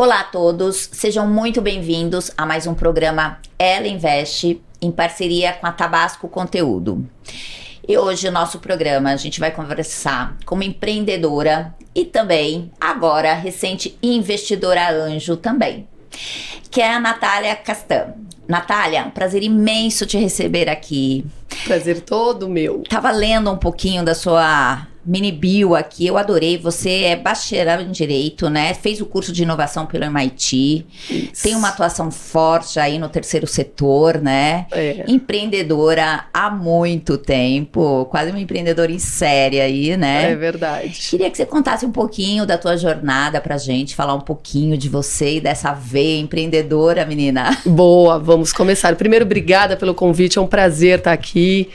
Olá a todos, sejam muito bem-vindos a mais um programa Ela Investe em parceria com a Tabasco Conteúdo. E hoje o nosso programa a gente vai conversar com uma empreendedora e também agora recente investidora anjo também, que é a Natália Castan. Natália, prazer imenso te receber aqui. Prazer todo meu. Tava lendo um pouquinho da sua mini bio aqui, eu adorei. Você é bacharel em Direito, né? Fez o curso de inovação pelo MIT. Isso. Tem uma atuação forte aí no terceiro setor, né? É. Empreendedora há muito tempo. Quase uma empreendedora em série aí, né? É verdade. Queria que você contasse um pouquinho da tua jornada pra gente, falar um pouquinho de você e dessa veia empreendedora, menina. Boa, vamos começar. Primeiro, obrigada pelo convite. É um prazer estar aqui.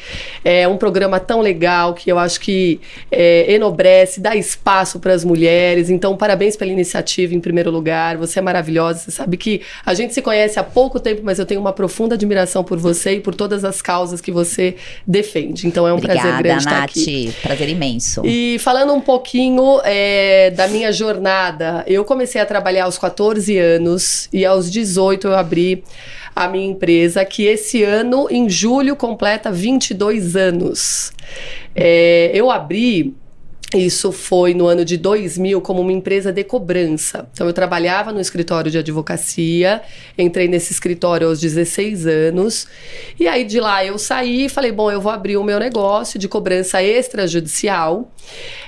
É um programa tão legal que eu acho que é, enobrece, dá espaço para as mulheres. Então, parabéns pela iniciativa, em primeiro lugar. Você é maravilhosa. Você sabe que a gente se conhece há pouco tempo, mas eu tenho uma profunda admiração por você e por todas as causas que você defende. Então, é um Obrigada, prazer grande Nath. estar aqui. Prazer imenso. E falando um pouquinho é, da minha jornada, eu comecei a trabalhar aos 14 anos e aos 18 eu abri a minha empresa, que esse ano, em julho, completa 22 anos. É, eu abri isso foi no ano de 2000 como uma empresa de cobrança. Então eu trabalhava no escritório de advocacia, entrei nesse escritório aos 16 anos, e aí de lá eu saí e falei: bom, eu vou abrir o meu negócio de cobrança extrajudicial.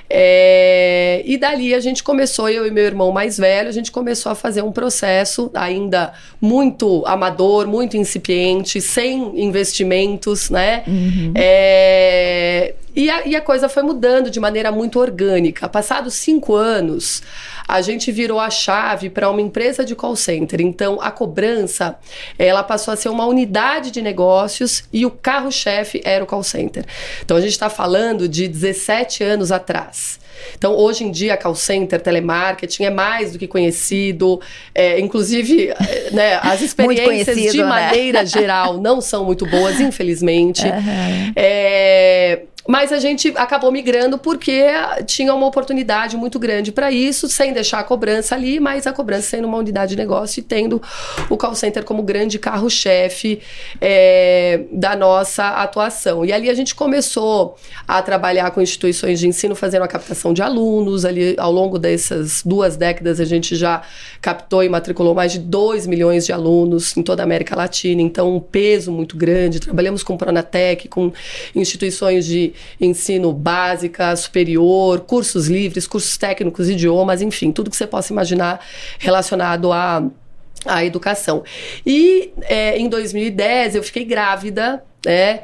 É, e dali a gente começou, eu e meu irmão mais velho, a gente começou a fazer um processo ainda muito amador, muito incipiente, sem investimentos, né? Uhum. É, e, a, e a coisa foi mudando de maneira muito orgânica. Passados cinco anos, a gente virou a chave para uma empresa de call center. Então, a cobrança, ela passou a ser uma unidade de negócios e o carro-chefe era o call center. Então, a gente está falando de 17 anos atrás. Então, hoje em dia, call center, telemarketing é mais do que conhecido. É, inclusive, é, né, as experiências de né? maneira geral não são muito boas, infelizmente. Uhum. É, mas a gente acabou migrando porque tinha uma oportunidade muito grande para isso, sem deixar a cobrança ali, mas a cobrança sendo uma unidade de negócio e tendo o call center como grande carro-chefe é, da nossa atuação. E ali a gente começou a trabalhar com instituições de ensino, fazendo a captação de alunos. Ali, ao longo dessas duas décadas, a gente já captou e matriculou mais de 2 milhões de alunos em toda a América Latina, então um peso muito grande. Trabalhamos com Pronatec, com instituições de ensino básica, superior, cursos livres, cursos técnicos, idiomas, enfim, tudo que você possa imaginar relacionado a a educação. E é, em 2010 eu fiquei grávida, né?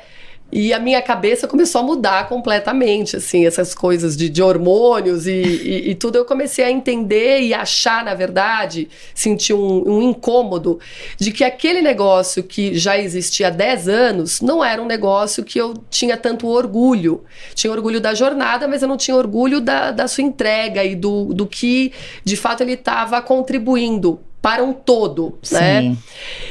E a minha cabeça começou a mudar completamente, assim, essas coisas de, de hormônios e, e, e, tudo. Eu comecei a entender e achar, na verdade, sentir um, um, incômodo de que aquele negócio que já existia há 10 anos não era um negócio que eu tinha tanto orgulho. Tinha orgulho da jornada, mas eu não tinha orgulho da, da sua entrega e do, do que, de fato, ele estava contribuindo para um todo, né? Sim. né?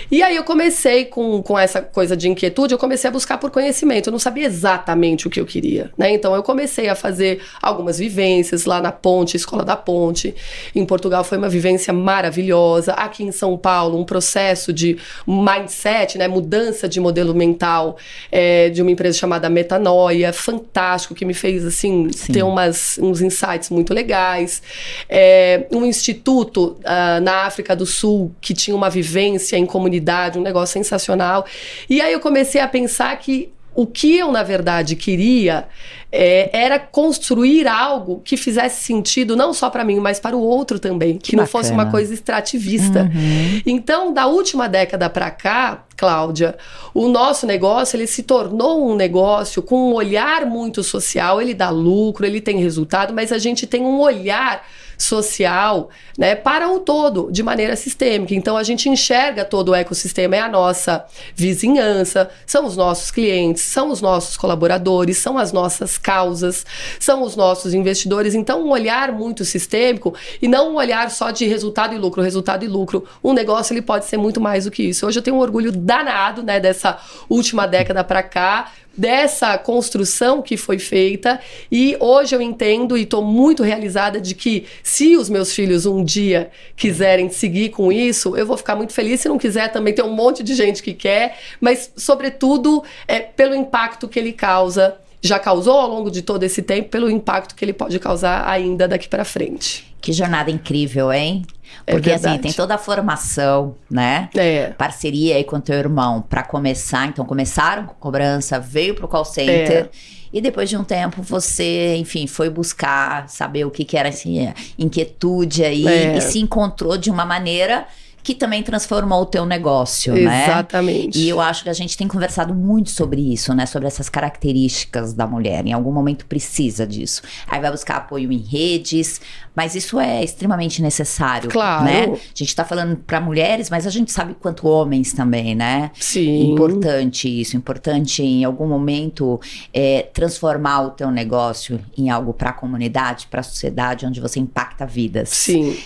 E aí eu comecei com, com essa coisa de inquietude, eu comecei a buscar por conhecimento. Eu não sabia exatamente o que eu queria, né? Então eu comecei a fazer algumas vivências lá na Ponte, Escola da Ponte. Em Portugal foi uma vivência maravilhosa. Aqui em São Paulo, um processo de mindset, né? Mudança de modelo mental é, de uma empresa chamada Metanoia, fantástico, que me fez assim Sim. ter umas, uns insights muito legais. É, um instituto uh, na África do Sul que tinha uma vivência em comunidade, um negócio sensacional. E aí eu comecei a pensar que o que eu, na verdade, queria é, era construir algo que fizesse sentido não só para mim, mas para o outro também. Que, que não fosse uma coisa extrativista. Uhum. Então, da última década para cá, Cláudia, o nosso negócio ele se tornou um negócio com um olhar muito social. Ele dá lucro, ele tem resultado, mas a gente tem um olhar social, né, para o todo, de maneira sistêmica. Então a gente enxerga todo o ecossistema, é a nossa vizinhança, são os nossos clientes, são os nossos colaboradores, são as nossas causas, são os nossos investidores. Então um olhar muito sistêmico e não um olhar só de resultado e lucro, resultado e lucro. Um negócio ele pode ser muito mais do que isso. Hoje eu tenho um orgulho danado, né, dessa última década para cá, dessa construção que foi feita e hoje eu entendo e estou muito realizada de que se os meus filhos um dia quiserem seguir com isso, eu vou ficar muito feliz. Se não quiser, também tem um monte de gente que quer, mas sobretudo é pelo impacto que ele causa já causou ao longo de todo esse tempo, pelo impacto que ele pode causar ainda daqui para frente. Que jornada incrível, hein? É Porque é assim, tem toda a formação, né? É. Parceria aí com teu irmão para começar. Então, começaram com cobrança, veio pro call center. É. E depois de um tempo, você, enfim, foi buscar saber o que, que era assim, inquietude aí é. e se encontrou de uma maneira que também transformou o teu negócio, Exatamente. né? Exatamente. E eu acho que a gente tem conversado muito sobre isso, né? Sobre essas características da mulher. Em algum momento precisa disso. Aí vai buscar apoio em redes, mas isso é extremamente necessário, claro. né? A gente tá falando para mulheres, mas a gente sabe quanto homens também, né? Sim. Importante isso, importante em algum momento é, transformar o teu negócio em algo para a comunidade, para a sociedade, onde você impacta vidas. Sim.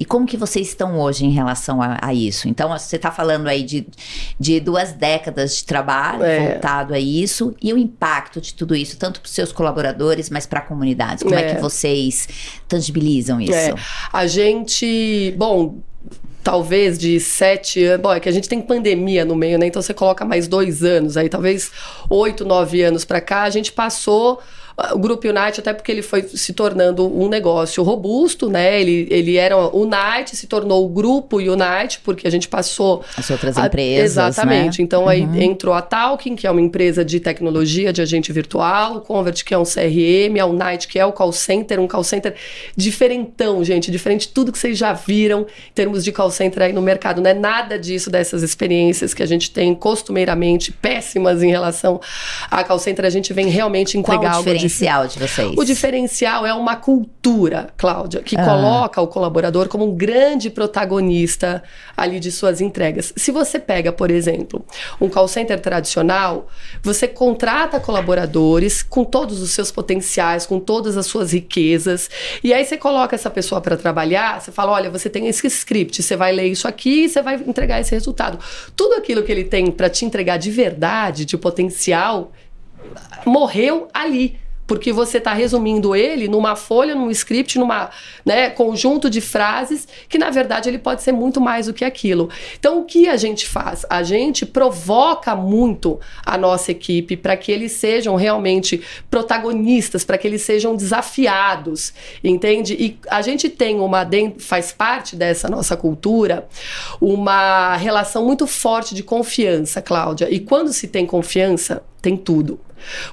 E como que vocês estão hoje em relação a, a isso? Então, você está falando aí de, de duas décadas de trabalho é. voltado a isso e o impacto de tudo isso, tanto para os seus colaboradores, mas para a comunidade. Como é. é. que vocês tangibilizam isso? É. A gente, bom, talvez de sete anos. Bom, é que a gente tem pandemia no meio, né? Então você coloca mais dois anos aí, talvez oito, nove anos para cá, a gente passou o Grupo Unite, até porque ele foi se tornando um negócio robusto, né? Ele, ele era o Unite, se tornou o Grupo Unite, porque a gente passou. As outras a, empresas. Exatamente. Né? Então uhum. aí entrou a Talking, que é uma empresa de tecnologia, de agente virtual, o Convert, que é um CRM, a Unite, que é o call center, um call center diferentão, gente, diferente de tudo que vocês já viram em termos de call center aí no mercado. Não é nada disso, dessas experiências que a gente tem costumeiramente péssimas em relação a call center. A gente vem realmente entregar algo diferencial de vocês? O diferencial é uma cultura, Cláudia, que ah. coloca o colaborador como um grande protagonista ali de suas entregas. Se você pega, por exemplo, um call center tradicional, você contrata colaboradores com todos os seus potenciais, com todas as suas riquezas, e aí você coloca essa pessoa para trabalhar, você fala, olha, você tem esse script, você vai ler isso aqui e você vai entregar esse resultado. Tudo aquilo que ele tem para te entregar de verdade, de potencial, morreu ali porque você está resumindo ele numa folha, num script, numa né, conjunto de frases que na verdade ele pode ser muito mais do que aquilo. Então o que a gente faz? A gente provoca muito a nossa equipe para que eles sejam realmente protagonistas, para que eles sejam desafiados, entende? E a gente tem uma faz parte dessa nossa cultura uma relação muito forte de confiança, Cláudia. E quando se tem confiança, tem tudo.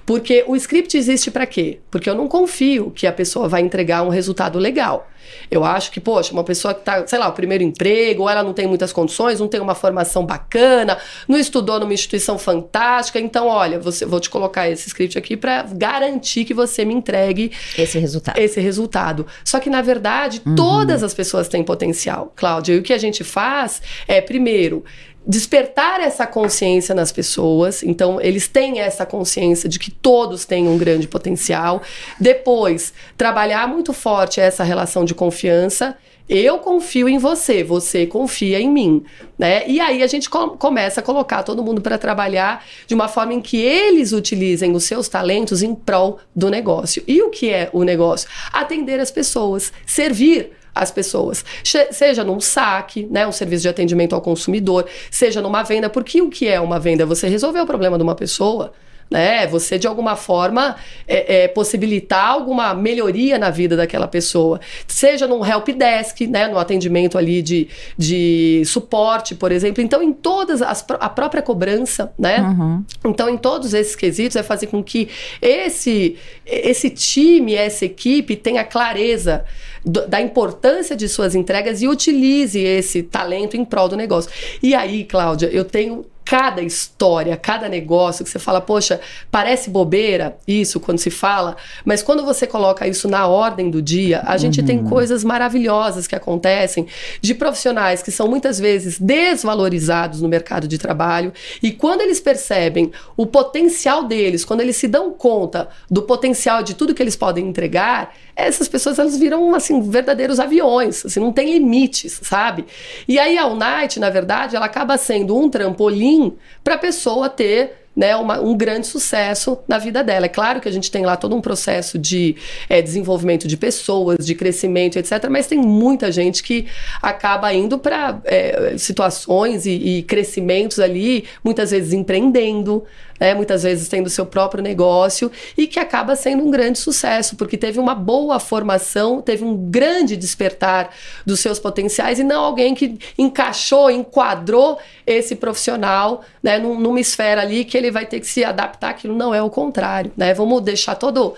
Porque o script existe para quê? Porque eu não confio que a pessoa vai entregar um resultado legal. Eu acho que, poxa, uma pessoa que está, sei lá, o primeiro emprego, ou ela não tem muitas condições, não tem uma formação bacana, não estudou numa instituição fantástica, então, olha, você, vou te colocar esse script aqui para garantir que você me entregue esse resultado. Esse resultado. Só que, na verdade, uhum. todas as pessoas têm potencial, Cláudia. E o que a gente faz é, primeiro, despertar essa consciência nas pessoas. Então, eles têm essa consciência de que todos têm um grande potencial. Depois, trabalhar muito forte essa relação de confiança. Eu confio em você, você confia em mim, né? E aí a gente com começa a colocar todo mundo para trabalhar de uma forma em que eles utilizem os seus talentos em prol do negócio. E o que é o negócio? Atender as pessoas, servir as pessoas. Seja num saque, né, um serviço de atendimento ao consumidor, seja numa venda, porque o que é uma venda? Você resolver o problema de uma pessoa né? Você de alguma forma é, é, possibilitar alguma melhoria na vida daquela pessoa, seja num help desk, né? No atendimento ali de, de suporte, por exemplo. Então, em todas as a própria cobrança, né? Uhum. Então, em todos esses quesitos é fazer com que esse esse time, essa equipe tenha clareza da importância de suas entregas e utilize esse talento em prol do negócio. E aí, Cláudia, eu tenho cada história, cada negócio que você fala, poxa, parece bobeira isso quando se fala, mas quando você coloca isso na ordem do dia, a gente uhum. tem coisas maravilhosas que acontecem de profissionais que são muitas vezes desvalorizados no mercado de trabalho e quando eles percebem o potencial deles, quando eles se dão conta do potencial de tudo que eles podem entregar, essas pessoas elas viram assim verdadeiros aviões, assim, não tem limites, sabe? E aí a Unite, na verdade, ela acaba sendo um trampolim para a pessoa ter né, uma, um grande sucesso na vida dela. É claro que a gente tem lá todo um processo de é, desenvolvimento de pessoas, de crescimento, etc. Mas tem muita gente que acaba indo para é, situações e, e crescimentos ali, muitas vezes empreendendo, né, muitas vezes tendo seu próprio negócio e que acaba sendo um grande sucesso, porque teve uma boa formação, teve um grande despertar dos seus potenciais e não alguém que encaixou, enquadrou esse profissional né, numa esfera ali que ele vai ter que se adaptar, aquilo não é o contrário. Né? Vamos deixar todo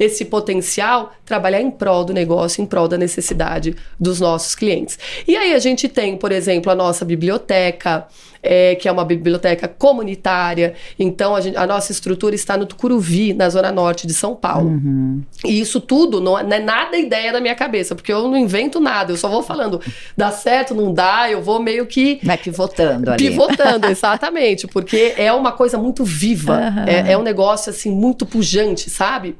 esse potencial, trabalhar em prol do negócio, em prol da necessidade dos nossos clientes. E aí a gente tem, por exemplo, a nossa biblioteca, é, que é uma biblioteca comunitária. Então, a, gente, a, nossa estrutura está no Tucuruvi, na zona norte de São Paulo. Uhum. E isso tudo não, não, é nada ideia da minha cabeça, porque eu não invento nada, eu só vou falando, dá certo, não dá, eu vou meio que. Vai pivotando ali. Pivotando, exatamente, porque é uma coisa muito viva, uhum. é, é um negócio assim, muito pujante, sabe?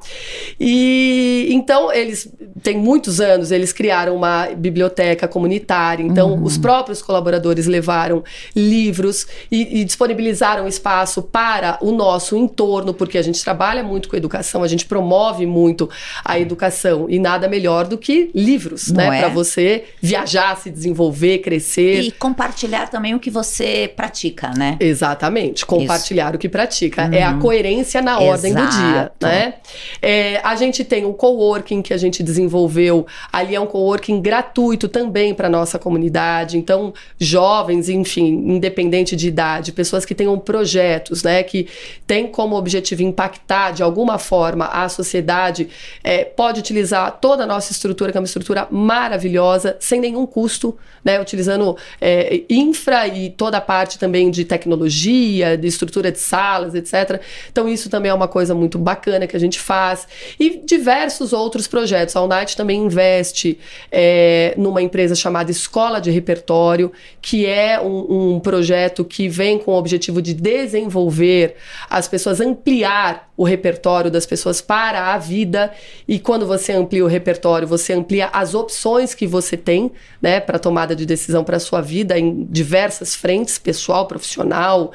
E então, eles têm muitos anos, eles criaram uma biblioteca comunitária, então uhum. os próprios colaboradores levaram livros livros e, e disponibilizaram espaço para o nosso entorno, porque a gente trabalha muito com educação, a gente promove muito a educação e nada melhor do que livros, Não né? É? Para você viajar, se desenvolver, crescer. E compartilhar também o que você pratica, né? Exatamente. Compartilhar Isso. o que pratica. Uhum. É a coerência na ordem Exato. do dia, né? É, a gente tem o coworking que a gente desenvolveu. Ali é um coworking gratuito também para nossa comunidade. Então, jovens, enfim, independente independente de idade, pessoas que tenham projetos, né, que têm como objetivo impactar de alguma forma a sociedade, é, pode utilizar toda a nossa estrutura, que é uma estrutura maravilhosa, sem nenhum custo, né, utilizando é, infra e toda a parte também de tecnologia, de estrutura de salas, etc. Então, isso também é uma coisa muito bacana que a gente faz. E diversos outros projetos. A Unite também investe é, numa empresa chamada Escola de Repertório, que é um, um projeto projeto que vem com o objetivo de desenvolver as pessoas, ampliar o repertório das pessoas para a vida. E quando você amplia o repertório, você amplia as opções que você tem, né, para tomada de decisão para a sua vida em diversas frentes, pessoal, profissional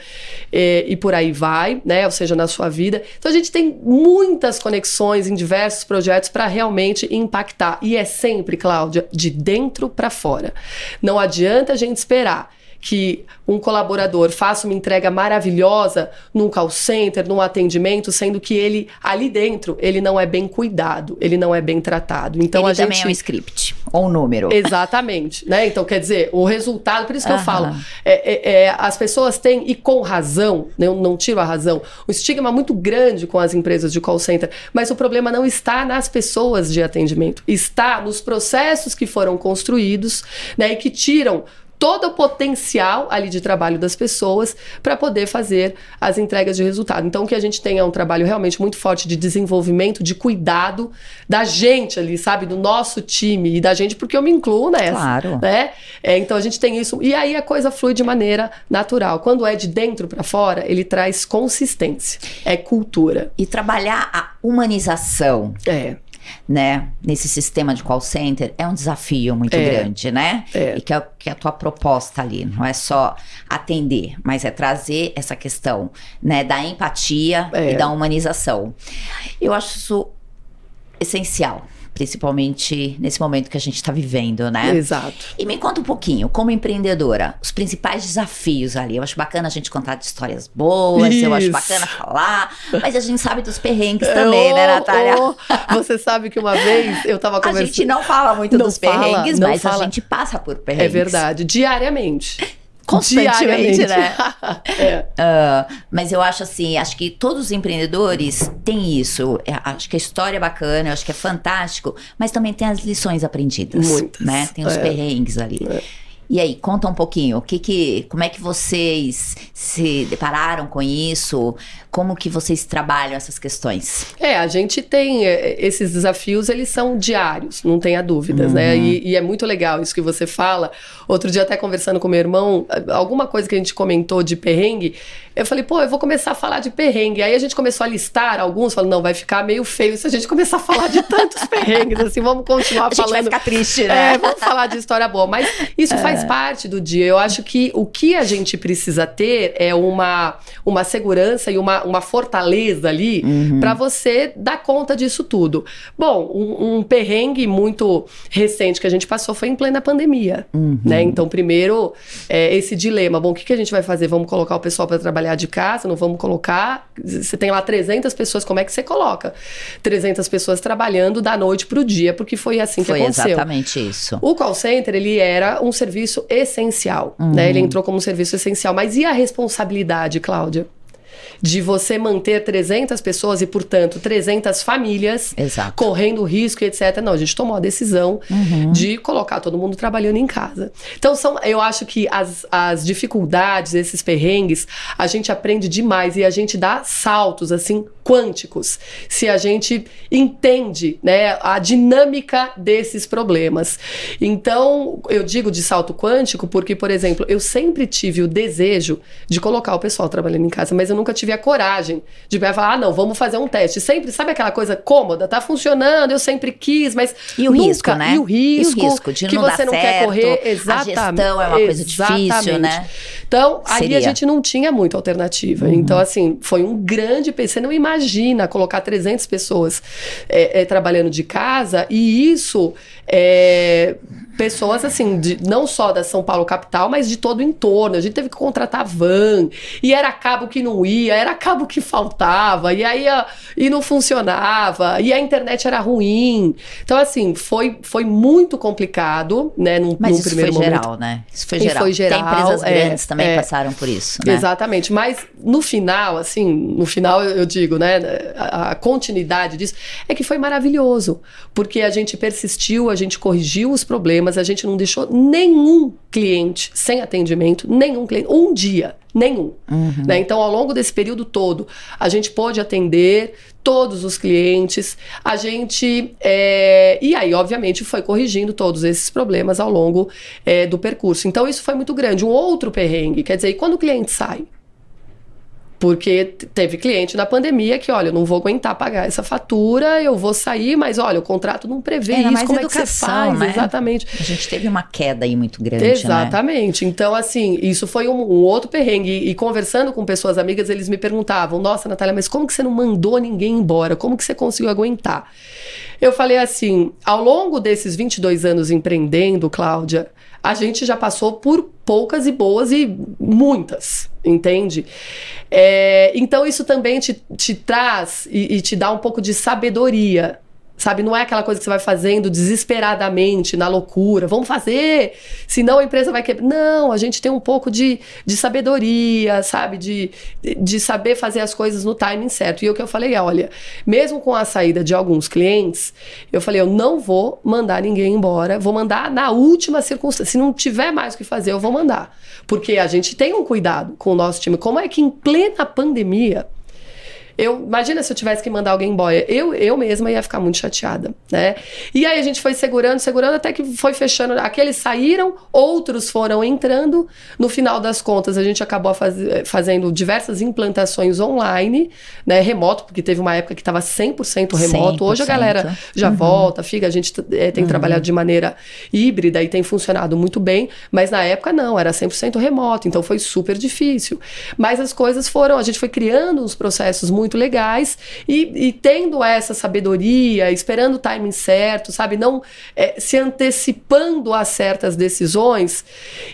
e, e por aí vai, né, ou seja, na sua vida. Então a gente tem muitas conexões em diversos projetos para realmente impactar. E é sempre, Cláudia, de dentro para fora. Não adianta a gente esperar que um colaborador faça uma entrega maravilhosa num call center, num atendimento, sendo que ele ali dentro ele não é bem cuidado, ele não é bem tratado. Então ele a também gente é um script ou um número. Exatamente, né? Então quer dizer o resultado, por isso que eu falo, é, é, é, as pessoas têm e com razão, né? eu não tiro a razão, um estigma muito grande com as empresas de call center, mas o problema não está nas pessoas de atendimento, está nos processos que foram construídos, né? E que tiram todo o potencial ali de trabalho das pessoas para poder fazer as entregas de resultado. Então, o que a gente tem é um trabalho realmente muito forte de desenvolvimento, de cuidado da gente ali, sabe? Do nosso time e da gente, porque eu me incluo nessa. Claro. Né? É, então, a gente tem isso. E aí a coisa flui de maneira natural. Quando é de dentro para fora, ele traz consistência. É cultura. E trabalhar a humanização. É né, nesse sistema de call center é um desafio muito é, grande, né? É. E que é, que é a tua proposta ali, não é só atender, mas é trazer essa questão, né, da empatia é. e da humanização. Eu acho isso essencial principalmente nesse momento que a gente está vivendo, né? Exato. E me conta um pouquinho, como empreendedora, os principais desafios ali. Eu acho bacana a gente contar de histórias boas, Isso. eu acho bacana falar, mas a gente sabe dos perrengues também, oh, né, Natália? Oh, você sabe que uma vez eu estava conversando... A gente não fala muito não dos fala, perrengues, mas fala. a gente passa por perrengues. É verdade, diariamente constantemente, né? é. uh, mas eu acho assim, acho que todos os empreendedores têm isso. É, acho que a história é bacana, eu acho que é fantástico, mas também tem as lições aprendidas. Muitas. Né? Tem os é. perrengues ali. É. E aí, conta um pouquinho, o que que, como é que vocês se depararam com isso? Como que vocês trabalham essas questões? É, a gente tem é, esses desafios, eles são diários, não tenha dúvidas, né? uhum. né? E, e, é muito legal isso que você fala. Outro dia até conversando com meu irmão, alguma coisa que a gente comentou de perrengue, Eu falei, pô, eu vou começar a falar de perrengue. Aí a gente começou a listar alguns, falando, não, vai ficar meio feio se a gente começar a falar de tantos perrengues, assim, vamos continuar A falando. gente vai ficar triste, né? É, vamos falar de história boa. Mas isso faz É. parte do dia. Eu acho que o que a gente precisa ter é uma, uma segurança e uma, uma fortaleza ali Uhum. pra você dar conta disso tudo. Bom, um, um perrengue muito recente que a gente passou foi em plena pandemia. Uhum. Né? Então, primeiro, é, esse dilema. Bom, o que, que a gente vai fazer? Vamos colocar o pessoal para trabalhar de casa? Não vamos colocar? Você tem lá 300 pessoas, como é que você coloca? 300 pessoas trabalhando da noite pro dia, porque foi assim Foi que aconteceu. exatamente isso. O call center, ele era um serviço essencial, Uhum. né? Ele entrou como um serviço essencial. Mas e a responsabilidade, Cláudia? De você manter 300 pessoas e, portanto, 300 famílias Exato. correndo risco e etc. Não, a gente tomou a decisão Uhum. de colocar todo mundo trabalhando em casa. Então, são, eu acho que as, as dificuldades, esses perrengues, a gente aprende demais e a gente dá saltos, assim, quânticos, se a gente entende, né, a dinâmica desses problemas. Então, eu digo de salto quântico porque, por exemplo, eu sempre tive o desejo de colocar o pessoal trabalhando em casa, mas eu nunca tive a coragem de falar, ah, não, vamos fazer um teste. Sempre, sabe aquela coisa cômoda? Tá funcionando, eu sempre quis, mas E o nunca- risco, né? E o risco, E o risco de que não você dar não quer certo, correr. a Exatamente. gestão é uma coisa difícil, né? Então, ali Seria. a gente não tinha muita alternativa. Então, assim, foi um grande... Você não imagina colocar 300 pessoas é, é, trabalhando de casa e isso... É, pessoas assim, de, não só da São Paulo capital, mas de todo o entorno. A gente teve que contratar van, e era cabo que não ia, era cabo que faltava, e aí a, e não funcionava, e a internet era ruim. Então, assim, foi, foi muito complicado, né, num, Mas num isso foi primeiro momento. geral, né? Isso foi geral. foi geral, Tem empresas é, grandes também é. passaram por isso, né? Exatamente, mas no final, assim, no final eu eu digo, né, a, a continuidade disso é que foi maravilhoso, porque a gente persistiu, a gente corrigiu os problemas, a gente não deixou nenhum cliente sem atendimento, nenhum cliente, um dia, nenhum. Uhum. né? Então, ao longo desse período todo, a gente pôde atender todos os clientes, a gente. é, E aí, obviamente, foi corrigindo todos esses problemas ao longo é, do percurso. Então, isso foi muito grande. Um outro perrengue, quer dizer, e quando o cliente sai? Porque teve cliente na pandemia que, olha, eu não vou aguentar pagar essa fatura, eu vou sair, mas olha, o contrato não prevê Era isso, como é que você educação, faz? né? Exatamente. A gente teve uma queda aí muito grande, né? Exatamente. Então, assim, isso foi um, um outro perrengue. E, e conversando com pessoas amigas, eles me perguntavam: Nossa, Natália, mas como que você não mandou ninguém embora? Como que você conseguiu aguentar? Eu falei assim: ao longo desses 22 anos empreendendo, Cláudia, a gente já passou por poucas e boas e muitas, entende? É, então, isso também te, te traz e, e te dá um pouco de sabedoria. Sabe, não é aquela coisa que você vai fazendo desesperadamente, na loucura. Vamos fazer, senão a empresa vai quebrar. Não, a gente tem um pouco de, de sabedoria, sabe? De, de saber fazer as coisas no timing certo. E o que eu falei é: olha, mesmo com a saída de alguns clientes, eu falei: eu não vou mandar ninguém embora, vou mandar na última circunstância. Se não tiver mais o que fazer, eu vou mandar. Porque a gente tem um cuidado com o nosso time. Como é que em plena pandemia. Eu, imagina se eu tivesse que mandar alguém embora. Eu, eu mesma ia ficar muito chateada, né? E aí a gente foi segurando, segurando, até que foi fechando. Aqueles saíram, outros foram entrando. No final das contas, a gente acabou faz, fazendo diversas implantações online, né? Remoto, porque teve uma época que estava 100% remoto. Hoje a 100%. galera já Uhum. volta, fica. A gente eh, tem trabalhado de maneira híbrida e tem funcionado muito bem. Mas na época não, era 100% remoto. Então foi super difícil. Mas as coisas foram, a gente foi criando uns processos muito legais e, e tendo essa sabedoria, esperando o timing certo, sabe? Não eh, se antecipando a certas decisões.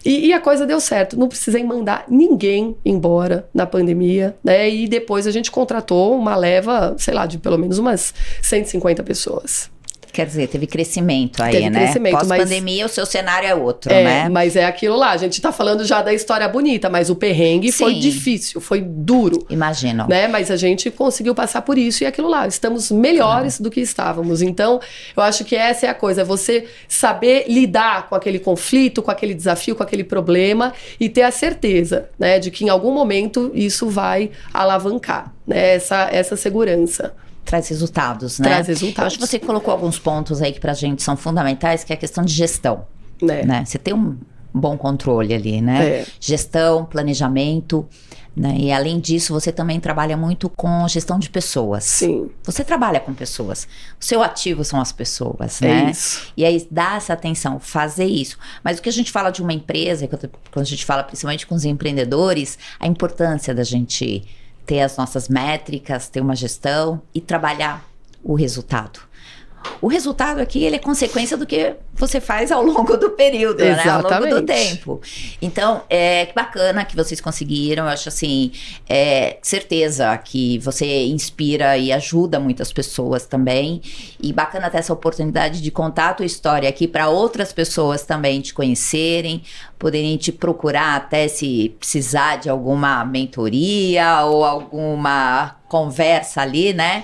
E, e a coisa deu certo. Não precisei mandar ninguém embora na pandemia, né? E depois a gente contratou uma leva, sei lá, de pelo menos umas 150 pessoas. Quer dizer, teve crescimento aí, Teve né? crescimento, mas- Pós-pandemia, o seu cenário é outro, É, né? mas é aquilo lá. A gente tá falando já da história bonita, mas o perrengue foi Sim. difícil, foi duro. Imagino. Né? Mas a gente conseguiu passar por isso e aquilo lá. Estamos melhores do que estávamos. Então, eu acho que essa é a coisa: é você saber lidar com aquele conflito, com aquele desafio, com aquele problema e ter a certeza, né, de que em algum momento isso vai alavancar, né, essa, essa segurança. Traz resultados, né? Traz resultados. Eu acho que você colocou alguns pontos aí que pra gente são fundamentais, que é a questão de gestão, Né? né? Você tem um bom controle ali, né? É. Gestão, planejamento, Né? E além disso, você também trabalha muito com gestão de pessoas. Sim. Você trabalha com pessoas. O seu ativo são as pessoas, É né? isso. E aí dá essa atenção, fazer isso. Mas o que a gente fala de uma empresa, quando a gente fala principalmente com os empreendedores, a importância da gente ter as nossas métricas, ter uma gestão e trabalhar o resultado. O resultado aqui ele é consequência do que você faz ao longo do período, né? Ao longo do tempo. Então, é que bacana que vocês conseguiram. Eu acho assim, é, certeza que você inspira e ajuda muitas pessoas também. E bacana ter essa oportunidade de contar a tua história aqui para outras pessoas também te conhecerem, poderem te procurar até se precisar de alguma mentoria ou alguma conversa ali, né?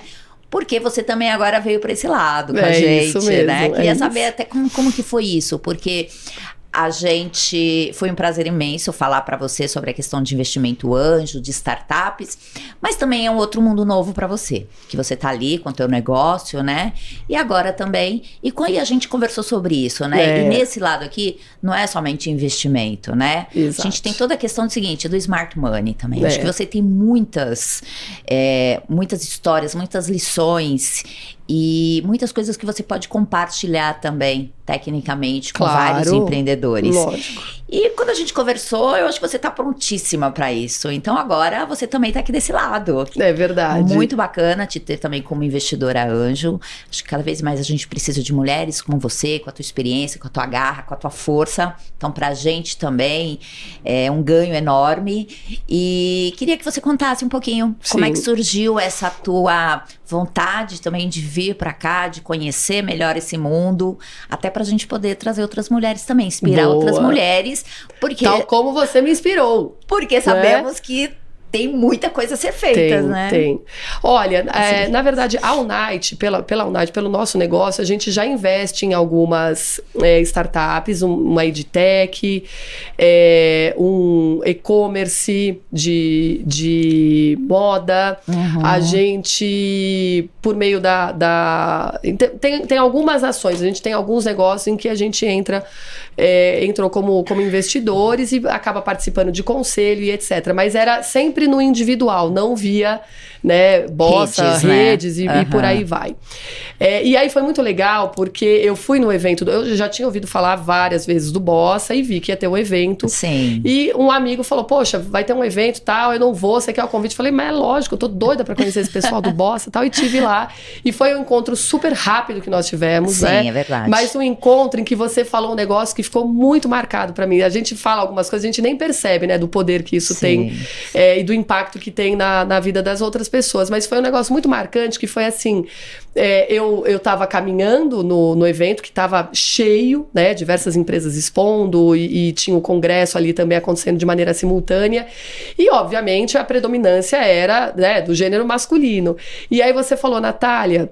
Porque você também agora veio para esse lado com a É gente, isso mesmo, né? é Queria isso. saber até como, como que foi isso, porque a gente foi um prazer imenso falar para você sobre a questão de investimento anjo, de startups, mas também é um outro mundo novo para você, que você tá ali com o teu negócio, né? E agora também, e com e a gente conversou sobre isso, né? É. E nesse lado aqui não é somente investimento, né? Exato. A gente tem toda a questão do seguinte, do smart money também. É. Acho que você tem muitas, é, muitas histórias, muitas lições e muitas coisas que você pode compartilhar também, tecnicamente, com Claro. vários empreendedores. Lógico. E quando a gente conversou, eu acho que você tá prontíssima para isso. Então agora você também tá aqui desse lado. É verdade. Muito bacana te ter também como investidora anjo. Acho que cada vez mais a gente precisa de mulheres como você, com a tua experiência, com a tua garra, com a tua força. Então, pra gente também é um ganho enorme. E queria que você contasse um pouquinho como Sim. é que surgiu essa tua vontade também de vir pra cá, de conhecer melhor esse mundo, até pra gente poder trazer outras mulheres também, inspirar Boa. outras mulheres, porque Tal como você me inspirou. porque sabemos que tem muita coisa a ser feita, Tem, né? tem. Olha, é, Assim. na verdade, a Unite, pela, pela Unite, pelo nosso negócio, a gente já investe em algumas é, startups, um- uma edtech, é, um e-commerce de, de moda. Uhum. A gente, por meio da. da tem, tem algumas ações, a gente tem alguns negócios em que a gente entra, é, entrou como, como investidores e acaba participando de conselho e etc. Mas era sempre no individual, não via né, bossa, Redes, né? redes, e, e por aí vai. É, e aí foi muito legal, porque eu fui no evento, do- eu já tinha ouvido falar várias vezes do Bossa e vi que ia ter um evento. Sim. E um amigo falou: Poxa, vai ter um evento e tal, eu não vou, você quer o convite? Eu falei, mas é lógico, eu tô doida pra conhecer esse pessoal do Bossa e tal. E tive lá. E foi um encontro super rápido que nós tivemos, Sim, né? é verdade. Mas um encontro em que você falou um negócio que ficou muito marcado pra mim. A gente fala algumas coisas, a gente nem percebe, né, do poder que isso Sim. tem é, e do impacto que tem na, na vida das outras pessoas. Mas foi um negócio muito marcante que foi assim: é, eu, eu tava caminhando no, no evento que tava cheio, né? Diversas empresas expondo e, e tinha o congresso ali também acontecendo de maneira simultânea. E, obviamente, a predominância era né, do gênero masculino. E aí você falou, Natália.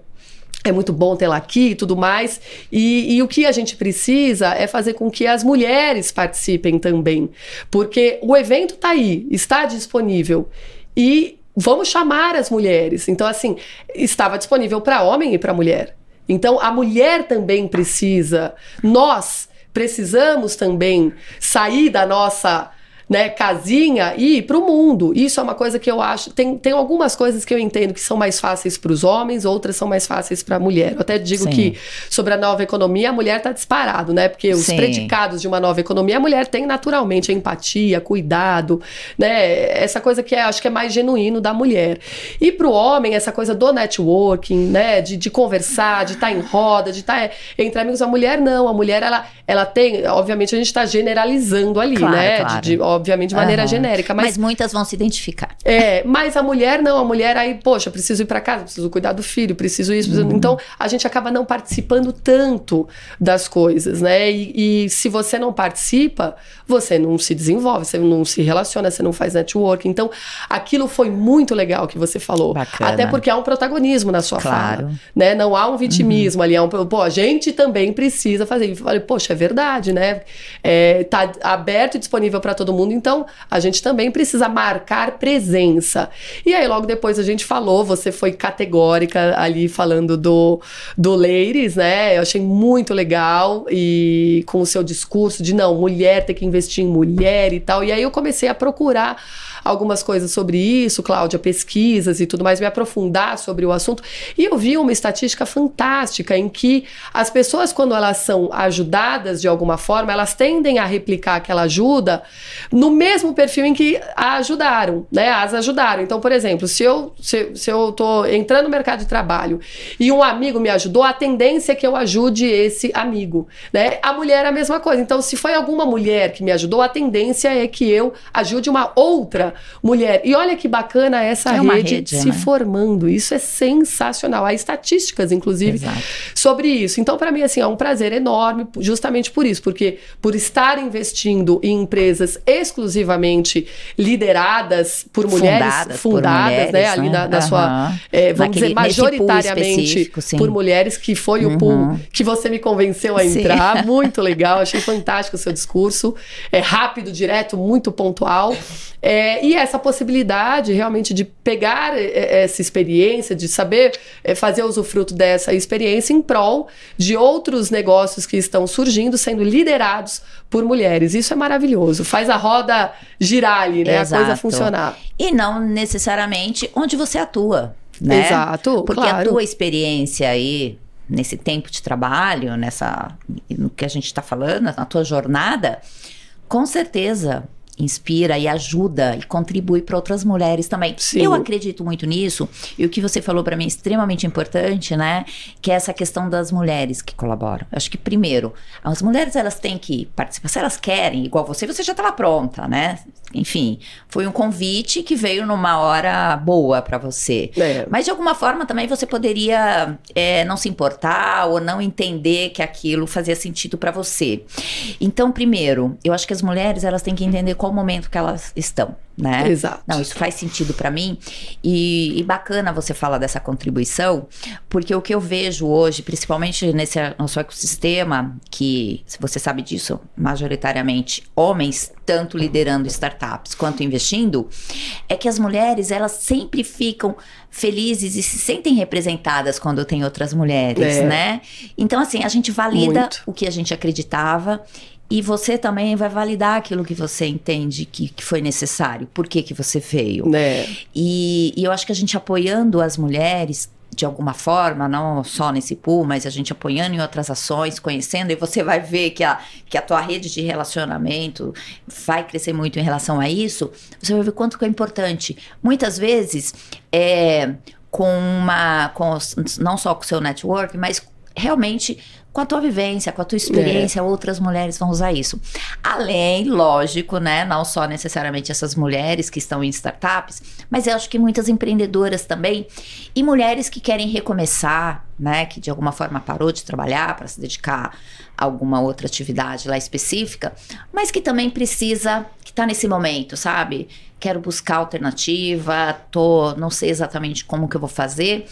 É muito bom tê-la aqui e tudo mais. E, e o que a gente precisa é fazer com que as mulheres participem também. Porque o evento está aí, está disponível. E vamos chamar as mulheres. Então, assim, estava disponível para homem e para mulher. Então, a mulher também precisa. Nós precisamos também sair da nossa né, casinha e ir para o mundo. Isso é uma coisa que eu acho. Tem, tem algumas coisas que eu entendo que são mais fáceis para os homens, outras são mais fáceis para a mulher. Eu até digo Sim. que sobre a nova economia, a mulher está disparado, né? Porque os Sim. predicados de uma nova economia, a mulher tem naturalmente a empatia, cuidado, né? Essa coisa que é, acho que é mais genuíno da mulher. E para o homem, essa coisa do networking, né? De, de conversar, de estar em roda, de estar entre amigos. A mulher não, a mulher ela, ela tem, obviamente a gente está generalizando ali, Claro, né? claro. De, de- obviamente de maneira Aham. genérica, Mas, mas muitas vão se identificar. é, mas a mulher não, a mulher aí, poxa, preciso ir para casa, preciso cuidar do filho, preciso isso, preciso... então a gente acaba não participando tanto das coisas, né? E, e se você não participa, você não se desenvolve, você não se relaciona, você não faz network. Então, aquilo foi muito legal que você falou, Bacana. até porque há um protagonismo na sua Claro. fala, né? Não há um vitimismo ali, há um, pô, a gente também precisa fazer. Eu falei, poxa, é verdade, né? É, tá aberto e disponível para todo mundo, então a gente também precisa marcar presença. E aí, logo depois a gente falou, você foi categórica ali falando do, do Ladies, né? Eu achei muito legal e com o seu discurso de não, mulher tem que investir em mulher e tal. E aí eu comecei a procurar algumas coisas sobre isso, Cláudia, pesquisas e tudo mais, me aprofundar sobre o assunto. E eu vi uma estatística fantástica em que as pessoas, quando elas são ajudadas de alguma forma, elas tendem a replicar aquela ajuda no mesmo perfil em que a ajudaram, né? As ajudaram. Então, por exemplo, se eu, se, se eu tô entrando no mercado de trabalho e um amigo me ajudou, a tendência é que eu ajude esse amigo, né? A mulher é a mesma coisa. Então, se foi alguma mulher que me ajudou, a tendência é que eu ajude uma outra mulher. E olha que bacana essa é rede, rede, se né? formando. Isso é sensacional. Há estatísticas, inclusive, Exato. sobre isso. Então, para mim, assim, é um prazer enorme, justamente por isso, porque por estar investindo em empresas exclusivamente lideradas por mulheres, fundadas, fundadas por mulheres, né, ali na, na uhum. sua, é, vamos Naquele, dizer, majoritariamente por mulheres, que foi uhum. o pool que você me convenceu a entrar. Sim. Muito legal, achei fantástico o seu discurso. É rápido, direto, muito pontual. É, e essa possibilidade realmente de pegar é, essa experiência, de saber é, fazer usufruto dessa experiência em prol de outros negócios que estão surgindo, sendo liderados por mulheres. Isso é maravilhoso. Faz a roda girar ali, né? Exato. A coisa funcionar. E não necessariamente onde você atua. Né? Exato. Porque claro. a tua experiência aí nesse tempo de trabalho, nessa no que a gente está falando, na tua jornada, com certeza inspira e ajuda e contribui para outras mulheres também. Sim. Eu acredito muito nisso e o que você falou para mim é extremamente importante, né? Que é essa questão das mulheres que colaboram. Acho que primeiro, as mulheres elas têm que participar, se elas querem, igual você, você já estava pronta, né? Enfim, foi um convite que veio numa hora boa para você. É. Mas de alguma forma também você poderia é, não se importar ou não entender que aquilo fazia sentido para você. Então, primeiro, eu acho que as mulheres elas têm que entender qual momento que elas estão, né? Exato. Não, isso faz sentido para mim e, e, bacana você falar dessa contribuição, porque o que eu vejo hoje, principalmente nesse nosso ecossistema, que se você sabe disso, majoritariamente homens, tanto liderando startups quanto investindo, é que as mulheres elas sempre ficam felizes e se sentem representadas quando tem outras mulheres, é. né? Então assim a gente valida Muito. o que a gente acreditava e você também vai validar aquilo que você entende que, que foi necessário, por que, que você veio. É. E, e eu acho que a gente apoiando as mulheres de alguma forma, não só nesse pool, mas a gente apoiando em outras ações, conhecendo, e você vai ver que a, que a tua rede de relacionamento vai crescer muito em relação a isso, você vai ver quanto que é importante. Muitas vezes, é, com uma, com, não só com o seu network, mas realmente com a tua vivência, com a tua experiência, é. outras mulheres vão usar isso. Além, lógico, né, não só necessariamente essas mulheres que estão em startups, mas eu acho que muitas empreendedoras também e mulheres que querem recomeçar, né, que de alguma forma parou de trabalhar para se dedicar a alguma outra atividade lá específica, mas que também precisa, que está nesse momento, sabe? Quero buscar alternativa, tô, não sei exatamente como que eu vou fazer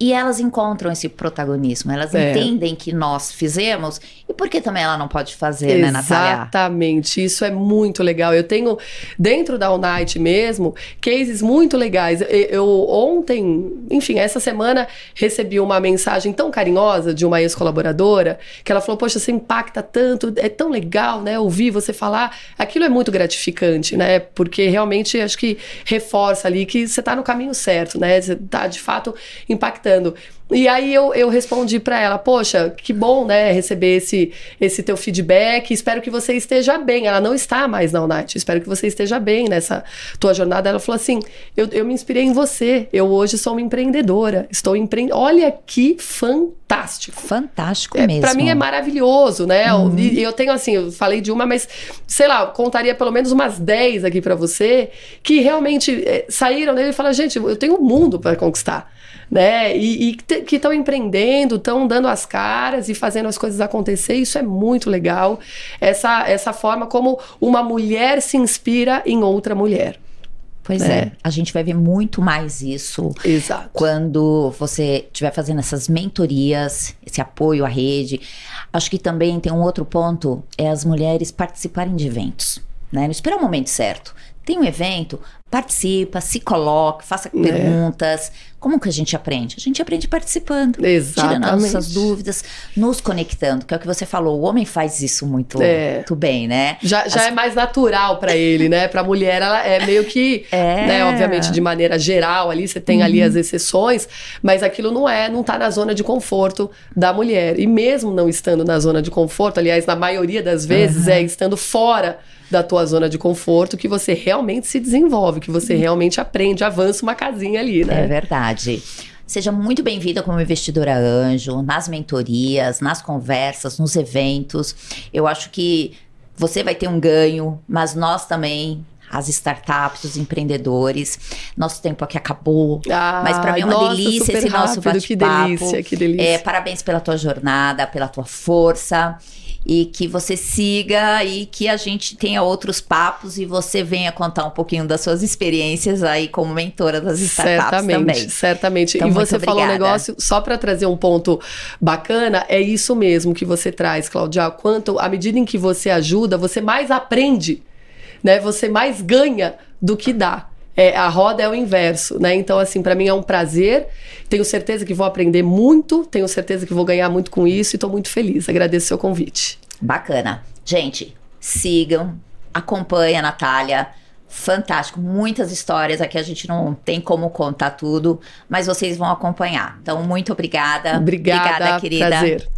e elas encontram esse protagonismo, elas é. entendem que nós fizemos e por que também ela não pode fazer, Exatamente. né, Natália? Exatamente, isso é muito legal. Eu tenho, dentro da Unite mesmo, cases muito legais. Eu ontem, enfim, essa semana, recebi uma mensagem tão carinhosa de uma ex-colaboradora que ela falou: Poxa, você impacta tanto, é tão legal, né, ouvir você falar. Aquilo é muito gratificante, né, porque realmente acho que reforça ali que você está no caminho certo, né, você está de fato impactando impactando. E aí eu, eu respondi para ela, poxa, que bom, né, receber esse, esse teu feedback, espero que você esteja bem. Ela não está mais na Unite, espero que você esteja bem nessa tua jornada. Ela falou assim, eu, eu me inspirei em você, eu hoje sou uma empreendedora, estou empreendendo. Olha que fantástico. Fantástico é, mesmo. Para mim é maravilhoso, né? Uhum. E eu tenho assim, eu falei de uma, mas sei lá, contaria pelo menos umas 10 aqui para você que realmente é, saíram dele e falaram, gente, eu tenho um mundo para conquistar né? E, e que estão empreendendo, estão dando as caras e fazendo as coisas acontecer. Isso é muito legal. Essa, essa forma como uma mulher se inspira em outra mulher. Pois é. é. a gente vai ver muito mais isso Exato. quando você estiver fazendo essas mentorias, esse apoio à rede. Acho que também tem um outro ponto, é as mulheres participarem de eventos, né? Não esperar o momento certo. Tem um evento, participa, se coloque, faça É. perguntas. Como que a gente aprende? A gente aprende participando, tirando Exatamente. as nossas dúvidas, nos conectando, que é o que você falou. O homem faz isso muito, É. muito bem, né? Já, já é mais natural pra ele, né? Pra mulher, ela é meio que, É. né? Obviamente, de maneira geral, ali você tem ali as exceções, mas aquilo não é, não tá na zona de conforto da mulher. E mesmo não estando na zona de conforto, aliás, na maioria das vezes, é estando fora da tua zona de conforto que você realmente se desenvolve, que você realmente aprende, avança uma casinha ali, É né? verdade. Seja muito bem-vinda como investidora anjo, nas mentorias, nas conversas, nos eventos. Eu acho que você vai ter um ganho, mas nós também, as startups, os empreendedores. Nosso tempo aqui acabou. Mas pra mim é uma nossa, delícia esse nosso rápido, Que bate-papo. delícia, que delícia. É, parabéns pela tua jornada, pela tua força. E que você siga e que a gente tenha outros papos e você venha contar um pouquinho das suas experiências aí como mentora das startups certamente, também. certamente. Então, e você falou um negócio, só para trazer um ponto bacana, é isso mesmo que você traz, Claudia. Quanto à medida em que você ajuda, você mais aprende, né? Você mais ganha do que dá. É, a roda é o inverso, né? Então, assim, para mim é um prazer. Tenho certeza que vou aprender muito, tenho certeza que vou ganhar muito com isso e tô muito feliz. Agradeço o seu convite. Bacana. Gente, sigam, acompanhem a Natália. Fantástico, muitas histórias aqui a gente não tem como contar tudo, mas vocês vão acompanhar. Então, muito obrigada. Obrigada, obrigada querida. prazer.